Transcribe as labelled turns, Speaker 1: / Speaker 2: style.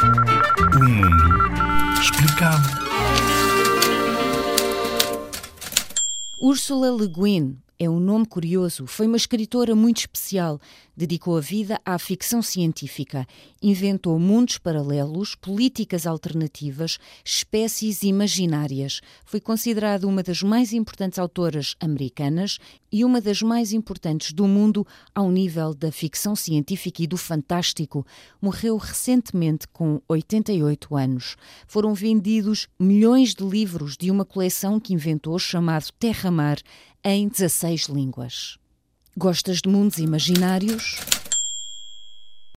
Speaker 1: O mundo explicado.
Speaker 2: Ursula Le Guin é um nome curioso. Foi uma escritora muito especial. Dedicou a vida à ficção científica. Inventou mundos paralelos, políticas alternativas, espécies imaginárias. Foi considerada uma das mais importantes autoras americanas e uma das mais importantes do mundo ao nível da ficção científica e do fantástico. Morreu recentemente com 88 anos. Foram vendidos milhões de livros de uma coleção que inventou chamado Terra-Mar em 16 línguas. Gostas de mundos imaginários?